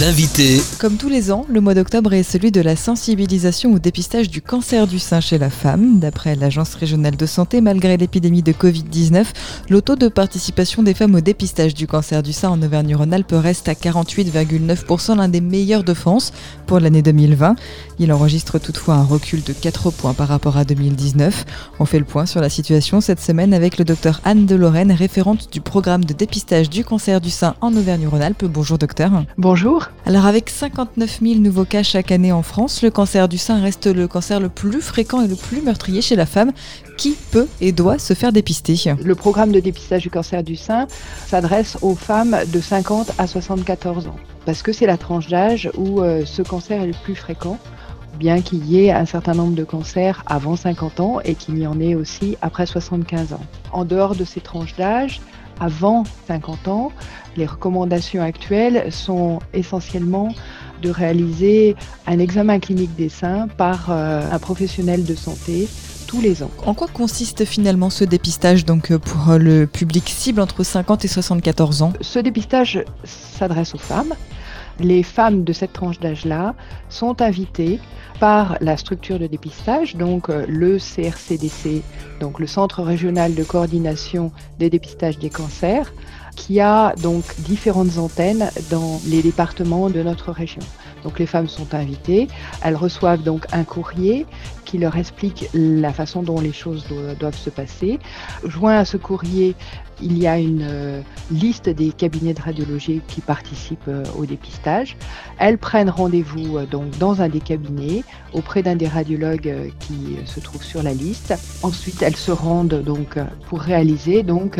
L'invité Comme tous les ans, le mois d'octobre est celui de la sensibilisation au dépistage du cancer du sein chez la femme. D'après l'Agence régionale de santé, malgré l'épidémie de Covid-19, le taux de participation des femmes au dépistage du cancer du sein en Auvergne-Rhône-Alpes reste à 48,9%, l'un des meilleurs de France pour l'année 2020. Il enregistre toutefois un recul de 4 points par rapport à 2019. On fait le point sur la situation cette semaine avec le docteur Anne de Lorraine, référente du programme de dépistage du cancer du sein en Auvergne-Rhône-Alpes. Bonjour docteur. Bonjour. Alors avec 59 000 nouveaux cas chaque année en France, le cancer du sein reste le cancer le plus fréquent et le plus meurtrier chez la femme. Qui peut et doit se faire dépister? Le programme de dépistage du cancer du sein s'adresse aux femmes de 50 à 74 ans, parce que c'est la tranche d'âge où euh, ce cancer est le plus fréquent bien qu'il y ait un certain nombre de cancers avant 50 ans et qu'il y en ait aussi après 75 ans. En dehors de ces tranches d'âge, avant 50 ans, les recommandations actuelles sont essentiellement de réaliser un examen clinique des seins par euh, un professionnel de santé tous les ans. En quoi consiste finalement ce dépistage donc euh, pour euh, le public cible entre 50 et 74 ans? Ce dépistage s'adresse aux femmes. Les femmes de cette tranche d'âge-là sont invitées par la structure de dépistage, donc le CRCDC, donc le Centre régional de coordination des dépistages des cancers, qui a donc différentes antennes dans les départements de notre région. Donc les femmes sont invitées, elles reçoivent donc un courrier qui leur explique la façon dont les choses doivent se passer. Joint à ce courrier, il y a une euh, liste des cabinets de radiologie qui participent euh, au dépistage. Elles prennent rendez-vous euh, donc dans un des cabinets auprès d'un des radiologues qui se trouve sur la liste. Ensuite, elles se rendent donc pour réaliser donc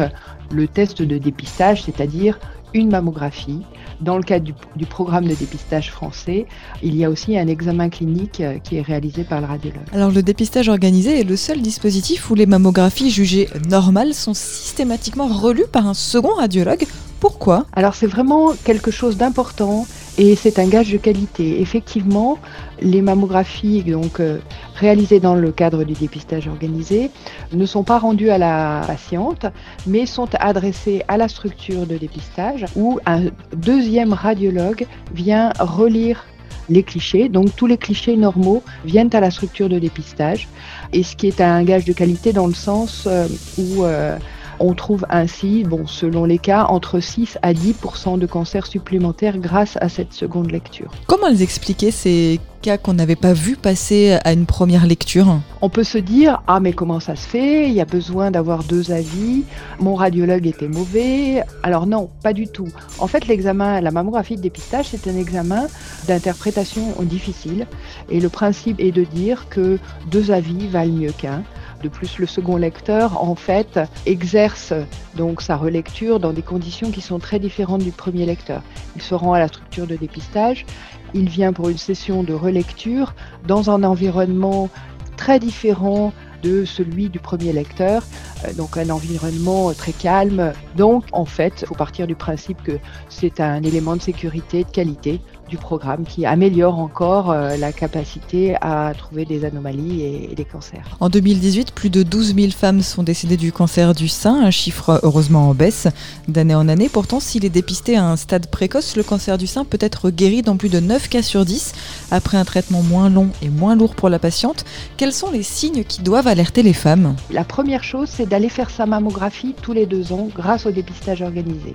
le test de dépistage, c'est-à-dire une mammographie. Dans le cadre du, programme de dépistage français, il y a aussi un examen clinique euh, qui est réalisé par le radiologue. Alors le dépistage organisé est le seul dispositif où les mammographies jugées normales sont systématiquement relues par un second radiologue. Pourquoi? Alors c'est vraiment quelque chose d'important et c'est un gage de qualité. Effectivement, les mammographies donc euh, réalisées dans le cadre du dépistage organisé ne sont pas rendues à la patiente, mais sont adressées à la structure de dépistage où un deuxième radiologue vient relire les clichés. Donc tous les clichés normaux viennent à la structure de dépistage, et ce qui est un gage de qualité dans le sens euh, où euh, on trouve ainsi, bon, selon les cas, entre 6 à 10% de cancers supplémentaires grâce à cette seconde lecture. Comment les expliquer ces cas qu'on n'avait pas vu passer à une première lecture? On peut se dire ah mais comment ça se fait? Il y a besoin d'avoir deux avis. Mon radiologue était mauvais. Alors non, pas du tout. En fait, l'examen, la mammographie de dépistage, c'est un examen d'interprétation difficile et le principe est de dire que deux avis valent mieux qu'un. De plus, le second lecteur, en fait, exerce donc sa relecture dans des conditions qui sont très différentes du premier lecteur. Il se rend à la structure de dépistage, il vient pour une session de relecture dans un environnement très différent de celui du premier lecteur, euh, donc un environnement très calme. Donc en fait, il faut partir du principe que c'est un élément de sécurité, de qualité du programme qui améliore encore euh, la capacité à trouver des anomalies et, des cancers. En 2018, plus de 12 000 femmes sont décédées du cancer du sein, un chiffre heureusement en baisse d'année en année. Pourtant, s'il est dépisté à un stade précoce, le cancer du sein peut être guéri dans plus de 9 cas sur 10 après un traitement moins long et moins lourd pour la patiente. Quels sont les signes qui doivent alerter les femmes? La première chose, c'est d'aller faire sa mammographie tous les deux ans grâce au dépistage organisé.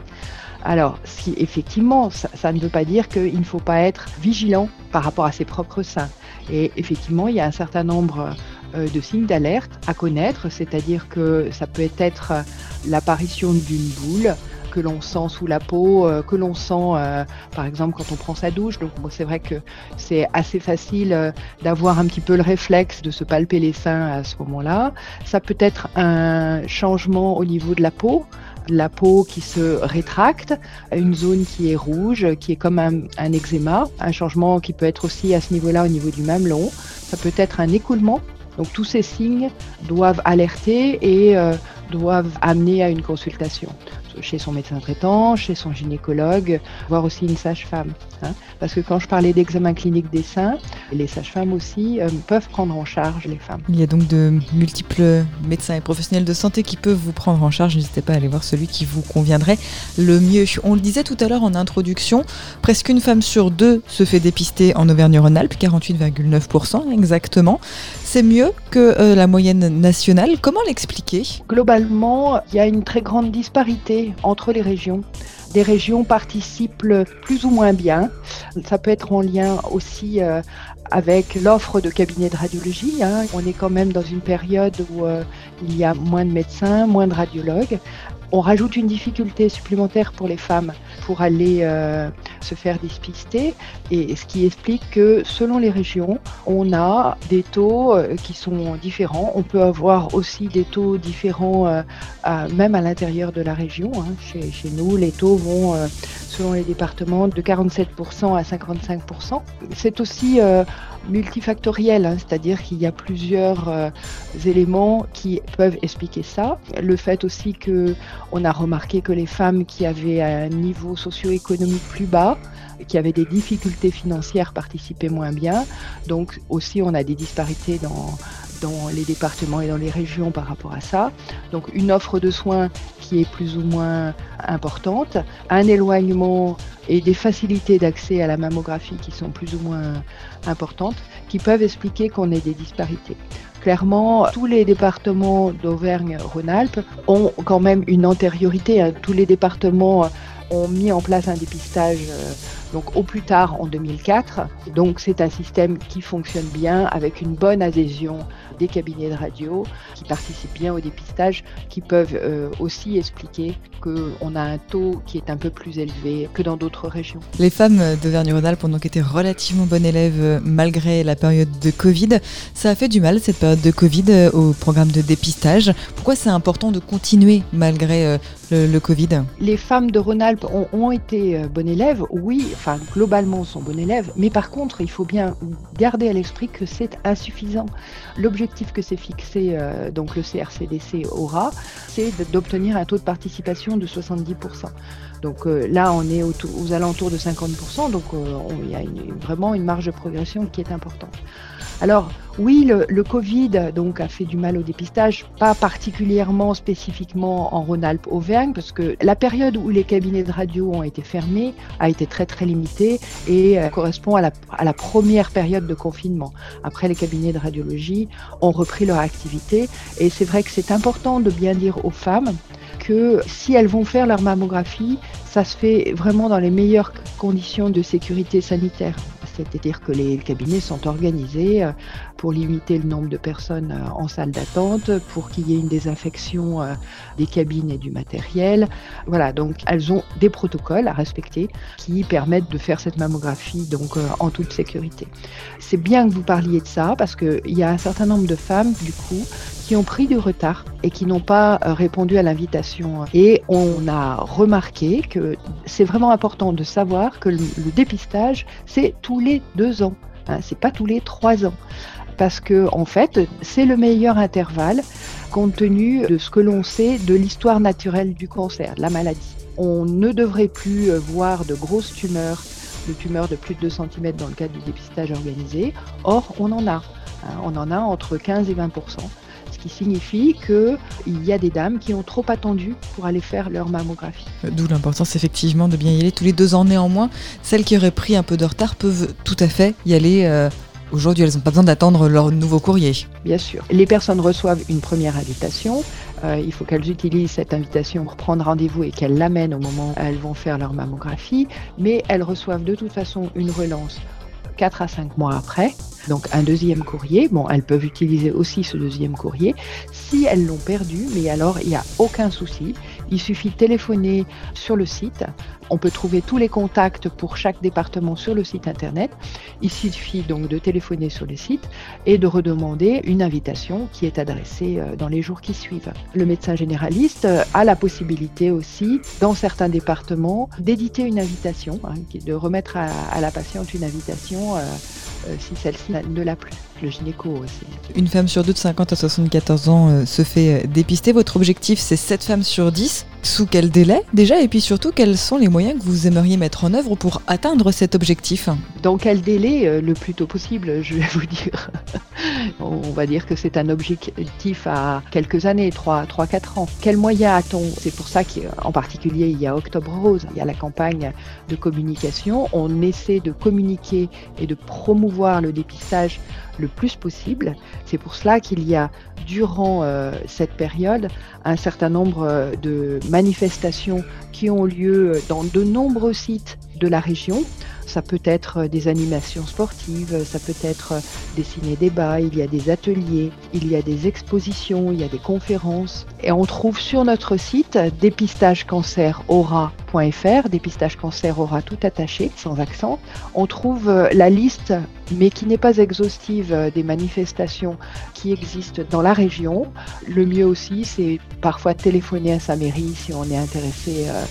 Alors, si effectivement, ça, ne veut pas dire qu'il ne faut pas être vigilant par rapport à ses propres seins. Et effectivement, il y a un certain nombre euh, de signes d'alerte à connaître, c'est-à-dire que ça peut être l'apparition d'une boule que l'on sent sous la peau, euh, que l'on sent euh, par exemple quand on prend sa douche. Donc c'est vrai que c'est assez facile d'avoir un petit peu le réflexe de se palper les seins à ce moment-là. Ça peut être un changement au niveau de la peau, la peau qui se rétracte, une zone qui est rouge, qui est comme un, eczéma, un changement qui peut être aussi à ce niveau-là au niveau du mamelon. Ça peut être un écoulement. Donc tous ces signes doivent alerter et euh, doivent amener à une consultation. Chez son médecin traitant, chez son gynécologue, voire aussi une sage-femme. Hein. Parce que quand je parlais d'examen clinique des seins, les sages-femmes aussi euh, peuvent prendre en charge les femmes. Il y a donc de multiples médecins et professionnels de santé qui peuvent vous prendre en charge. N'hésitez pas à aller voir celui qui vous conviendrait le mieux. On le disait tout à l'heure en introduction, presque une femme sur deux se fait dépister en Auvergne-Rhône-Alpes, 48,9% exactement. C'est mieux que euh, la moyenne nationale. Comment l'expliquer? Globalement, il y a une très grande disparité entre les régions. Des régions participent plus ou moins bien. Ça peut être en lien aussi euh, avec l'offre de cabinets de radiologie. Hein. On est quand même dans une période où euh, il y a moins de médecins, moins de radiologues. On rajoute une difficulté supplémentaire pour les femmes pour aller euh, se faire dépister, et ce qui explique que selon les régions, on a des taux qui sont différents. On peut avoir aussi des taux différents même à l'intérieur de la région. Hein. Chez, chez, nous, les taux vont, selon les départements, de 47% à 55%. C'est aussi multifactoriel, hein, c'est-à-dire qu'il y a plusieurs euh, éléments qui peuvent expliquer ça. Le fait aussi que on a remarqué que les femmes qui avaient un niveau socio-économique plus bas, qui avaient des difficultés financières participaient moins bien. Donc aussi on a des disparités dans dans les départements et dans les régions par rapport à ça. Donc une offre de soins qui est plus ou moins importante, un éloignement et des facilités d'accès à la mammographie qui sont plus ou moins importantes, qui peuvent expliquer qu'on ait des disparités. Clairement, tous les départements d'Auvergne-Rhône-Alpes ont quand même une antériorité. Hein. Tous les départements ont mis en place un dépistage euh, donc au plus tard en 2004. Donc c'est un système qui fonctionne bien avec une bonne adhésion des cabinets de radio qui participent bien au dépistage, qui peuvent euh, aussi expliquer qu'on a un taux qui est un peu plus élevé que dans d'autres régions. Les femmes d'Auvergne-Rhône-Alpes ont donc été relativement bonnes élèves euh, malgré la période de Covid. Ça a fait du mal cette période de Covid euh, au programme de dépistage. Pourquoi c'est important de continuer malgré le, Covid? Les femmes de Rhône-Alpes ont, ont, été bonnes élèves, oui, enfin globalement sont bonnes élèves, mais par contre il faut bien garder à l'esprit que c'est insuffisant. L'objectif que s'est fixé euh, donc le CRCDC aura, c'est d'obtenir un taux de participation de 70%. Donc euh, là, on est aux, alentours de 50%, donc euh, il y a vraiment une marge de progression qui est importante. Alors oui, le, Covid donc, a fait du mal au dépistage, pas particulièrement spécifiquement en Rhône-Alpes-Auvergne, parce que la période où les cabinets de radio ont été fermés a été très très limitée et euh, correspond à la, à la première période de confinement. Après, les cabinets de radiologie ont repris leur activité et c'est vrai que c'est important de bien dire aux femmes que si elles vont faire leur mammographie, ça se fait vraiment dans les meilleures conditions de sécurité sanitaire. C'est-à-dire que les cabinets sont organisés euh, pour limiter le nombre de personnes euh, en salle d'attente, pour qu'il y ait une désinfection euh, des cabines et du matériel. Voilà, donc elles ont des protocoles à respecter qui permettent de faire cette mammographie donc en toute sécurité. C'est bien que vous parliez de ça parce qu'il y a un certain nombre de femmes du coup qui ont pris du retard et qui n'ont pas répondu à l'invitation. Et on a remarqué que c'est vraiment important de savoir que le, dépistage, c'est tous les deux ans. Hein, c'est pas tous les trois ans. Parce que, en fait, c'est le meilleur intervalle compte tenu de ce que l'on sait de l'histoire naturelle du cancer, de la maladie. On ne devrait plus voir de grosses tumeurs, de tumeurs de plus de 2 cm dans le cadre du dépistage organisé. Or, on en a. Hein, on en a entre 15 et 20% ce qui signifie qu'il y a des dames qui ont trop attendu pour aller faire leur mammographie. D'où l'importance effectivement de bien y aller tous les deux ans néanmoins. Celles qui auraient pris un peu de retard peuvent tout à fait y aller. Euh, aujourd'hui, elles n'ont pas besoin d'attendre leur nouveau courrier. Bien sûr. Les personnes reçoivent une première invitation. Euh, il faut qu'elles utilisent cette invitation pour prendre rendez-vous et qu'elles l'amènent au moment où elles vont faire leur mammographie. Mais elles reçoivent de toute façon une relance 4 à 5 mois après donc un deuxième courrier. Bon, elles peuvent utiliser aussi ce deuxième courrier si elles l'ont perdu, mais alors il n'y a aucun souci. Il suffit de téléphoner sur le site. On peut trouver tous les contacts pour chaque département sur le site internet. Il suffit donc de téléphoner sur le site et de redemander une invitation qui est adressée euh, dans les jours qui suivent. Le médecin généraliste euh, a la possibilité aussi, dans certains départements, d'éditer une invitation, hein, de remettre à, la patiente une invitation. Euh, si celle-ci ne l'a plus. Le gynéco aussi. Une femme sur deux de 50 à 74 ans se fait dépister. Votre objectif, c'est 7 femmes sur 10. Sous quel délai déjà? Et puis surtout, quels sont les moyens que vous aimeriez mettre en œuvre pour atteindre cet objectif? Dans quel délai Le plus tôt possible, je vais vous dire. On va dire que c'est un objectif à quelques années, 3-4 ans. Quels moyens a-t-on? C'est pour ça qu'en particulier, il y a Octobre Rose, il y a la campagne de communication. On essaie de communiquer et de promouvoir le dépistage le plus possible. C'est pour cela qu'il y a, durant euh, cette période, un certain nombre euh, de manifestations qui ont lieu dans de nombreux sites de la région. Ça peut être des animations sportives, ça peut être des ciné-débats, il y a des ateliers, il y a des expositions, il y a des conférences. Et on trouve sur notre site dépistagecanceraura.fr, dépistage cancer aura tout attaché, sans accent. On trouve la liste, mais qui n'est pas exhaustive, des manifestations qui existent dans la région. Le mieux aussi, c'est parfois téléphoner à sa mairie si on est intéressé euh,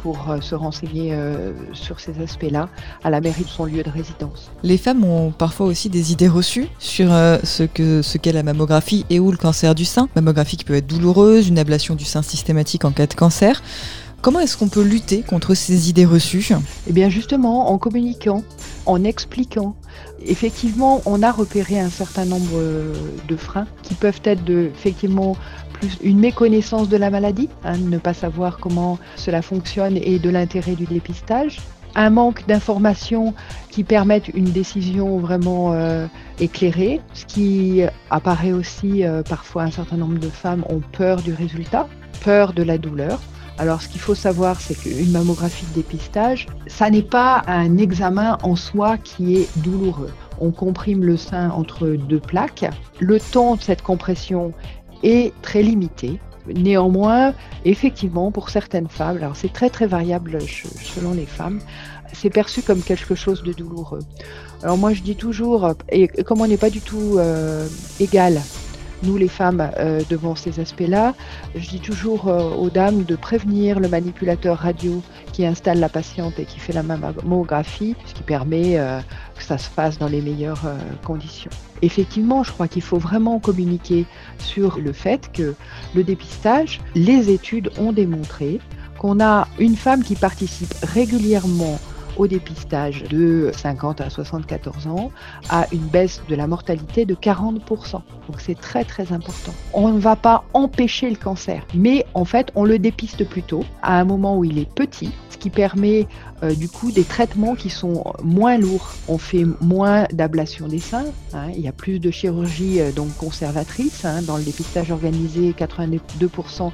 pour euh, se renseigner euh, sur ces aspects-là à la mairie de son lieu de résidence. Les femmes ont parfois aussi des idées reçues sur euh, ce qu'est la mammographie et ou le cancer du sein. Mammographie qui peut être douloureuse, une ablation du sein systématique en cas de cancer. Comment est-ce qu'on peut lutter contre ces idées reçues Eh bien justement en communiquant, en expliquant. Effectivement, on a repéré un certain nombre de freins qui peuvent être de, effectivement une méconnaissance de la maladie, hein, ne pas savoir comment cela fonctionne et de l'intérêt du dépistage. Un manque d'informations qui permettent une décision vraiment euh, éclairée, ce qui apparaît aussi euh, parfois un certain nombre de femmes ont peur du résultat, peur de la douleur. Alors, ce qu'il faut savoir, c'est qu'une mammographie de dépistage, ça n'est pas un examen en soi qui est douloureux. On comprime le sein entre deux plaques. Le temps de cette compression est très limité. Néanmoins, effectivement, pour certaines femmes, alors c'est très très variable selon les femmes, c'est perçu comme quelque chose de douloureux. Alors moi je dis toujours, et comme on n'est pas du tout euh, égal nous les femmes euh, devant ces aspects-là. Je dis toujours euh, aux dames de prévenir le manipulateur radio qui installe la patiente et qui fait la mammographie, ce qui permet euh, que ça se fasse dans les meilleures conditions. Effectivement, je crois qu'il faut vraiment communiquer sur le fait que le dépistage, les études ont démontré qu'on a une femme qui participe régulièrement au dépistage de 50 à 74 ans a une baisse de la mortalité de 40%. Donc c'est très très important. On ne va pas empêcher le cancer, mais en fait on le dépiste plus tôt, à un moment où il est petit, ce qui permet euh, du coup des traitements qui sont moins lourds. On fait moins d'ablation des seins, hein. il y a plus de chirurgie euh, donc conservatrice hein. dans le dépistage organisé. 82%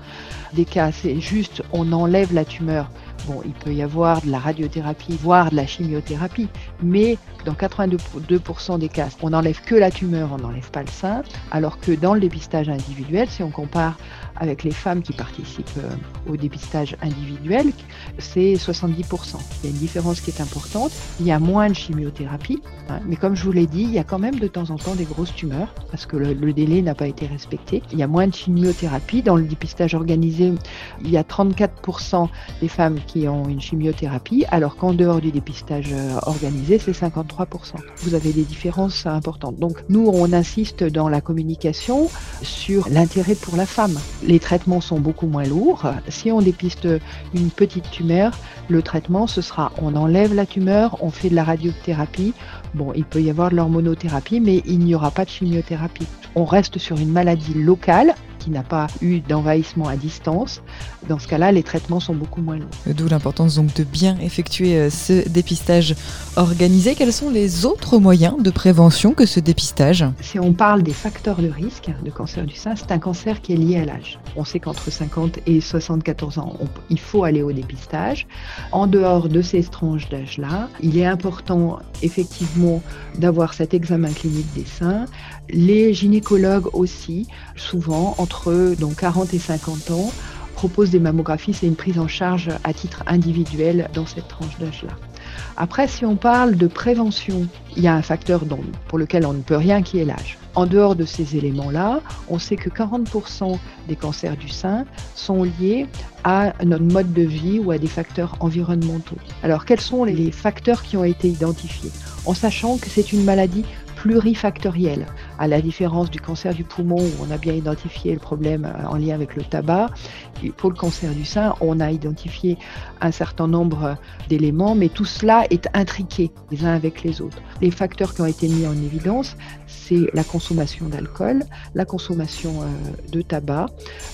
des cas, c'est juste on enlève la tumeur Bon, il peut y avoir de la radiothérapie, voire de la chimiothérapie, mais dans 82% des cas, on n'enlève que la tumeur, on n'enlève pas le sein, alors que dans le dépistage individuel, si on compare avec les femmes qui participent euh, au dépistage individuel, c'est 70%. Il y a une différence qui est importante. Il y a moins de chimiothérapie, hein, mais comme je vous l'ai dit, il y a quand même de temps en temps des grosses tumeurs parce que le, le, délai n'a pas été respecté. Il y a moins de chimiothérapie. Dans le dépistage organisé, il y a 34% des femmes qui ont une chimiothérapie, alors qu'en dehors du dépistage euh, organisé, c'est 53%. Vous avez des différences importantes. Donc nous, on insiste dans la communication sur l'intérêt pour la femme les traitements sont beaucoup moins lourds. Si on dépiste une petite tumeur, le traitement, ce sera on enlève la tumeur, on fait de la radiothérapie. Bon, il peut y avoir de l'hormonothérapie, mais il n'y aura pas de chimiothérapie. On reste sur une maladie locale n'a pas eu d'envahissement à distance, dans ce cas-là, les traitements sont beaucoup moins longs. D'où l'importance donc de bien effectuer euh, ce dépistage organisé. Quels sont les autres moyens de prévention que ce dépistage? Si on parle des facteurs de risque de cancer du sein, c'est un cancer qui est lié à l'âge. On sait qu'entre 50 et 74 ans, il faut aller au dépistage. En dehors de ces tranches d'âge-là, il est important effectivement d'avoir cet examen clinique des seins. Les gynécologues aussi, souvent entre donc 40 et 50 ans proposent des mammographies, c'est une prise en charge à titre individuel dans cette tranche d'âge-là. Après, si on parle de prévention, il y a un facteur pour lequel on ne peut rien qui est l'âge. En dehors de ces éléments-là, on sait que 40% des cancers du sein sont liés à notre mode de vie ou à des facteurs environnementaux. Alors, quels sont les facteurs qui ont été identifiés? En sachant que c'est une maladie plurifactorielle, à la différence du cancer du poumon où on a bien identifié le problème euh, en lien avec le tabac. pour le cancer du sein, on a identifié un certain nombre d'éléments, mais tout cela est intriqué les uns avec les autres. Les facteurs qui ont été mis en évidence, c'est la consommation d'alcool, la consommation euh, de tabac,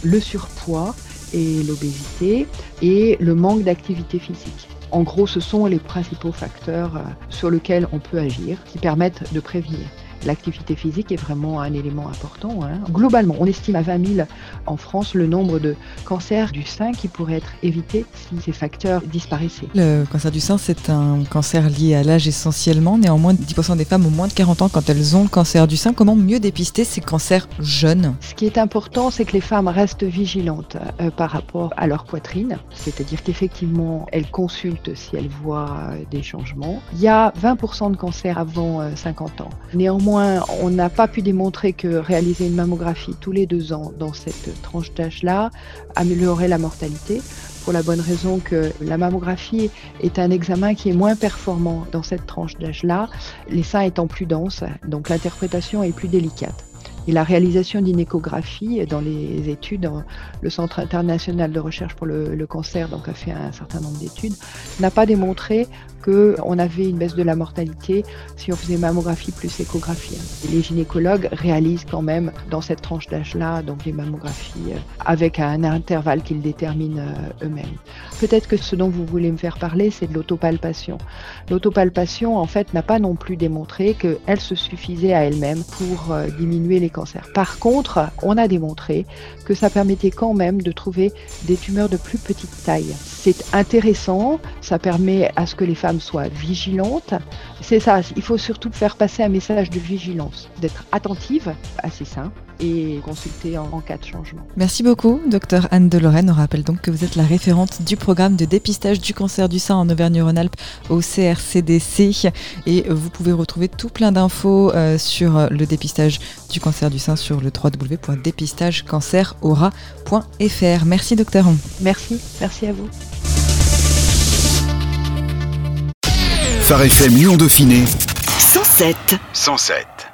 le surpoids et l'obésité et le manque d'activité physique. En gros, ce sont les principaux facteurs euh, sur lesquels on peut agir qui permettent de prévenir. L'activité physique est vraiment un élément important. Hein. Globalement, on estime à 20 000 en France le nombre de cancers du sein qui pourraient être évités si ces facteurs disparaissaient. Le cancer du sein, c'est un cancer lié à l'âge essentiellement. Néanmoins, 10% des femmes ont moins de 40 ans quand elles ont le cancer du sein. Comment mieux dépister ces cancers jeunes? Ce qui est important, c'est que les femmes restent vigilantes euh, par rapport à leur poitrine. C'est-à-dire qu'effectivement, elles consultent si elles voient euh, des changements. Il y a 20% de cancers avant 50 euh, ans. Néanmoins, on n'a pas pu démontrer que réaliser une mammographie tous les deux ans dans cette tranche d'âge-là améliorerait la mortalité pour la bonne raison que la mammographie est un examen qui est moins performant dans cette tranche d'âge-là, les seins étant plus denses, donc l'interprétation est plus délicate. Et la réalisation d'une échographie dans les études, le Centre international de recherche pour le, cancer donc, a fait un certain nombre d'études, n'a pas démontré qu'on avait une baisse de la mortalité si on faisait mammographie plus échographie. les gynécologues réalisent quand même dans cette tranche d'âge-là donc les mammographies euh, avec un intervalle qu'ils déterminent euh, eux-mêmes. Peut-être que ce dont vous voulez me faire parler, c'est de l'autopalpation. L'autopalpation, en fait, n'a pas non plus démontré qu'elle se suffisait à elle-même pour euh, diminuer les par contre, on a démontré que ça permettait quand même de trouver des tumeurs de plus petite taille. C'est intéressant, ça permet à ce que les femmes soient vigilantes. C'est ça, il faut surtout faire passer un message de vigilance, d'être attentive à ces seins et consulter en, cas de changement. Merci beaucoup, docteur Anne de Lorraine. On rappelle donc que vous êtes la référente du programme de dépistage du cancer du sein en Auvergne-Rhône-Alpes au CRCDC. Et vous pouvez retrouver tout plein d'infos euh, sur le dépistage du cancer du sein sur le www.dépistagecanceraura.fr. Merci, docteur. Merci, merci à vous. Phare FM Lyon Dauphiné 107 107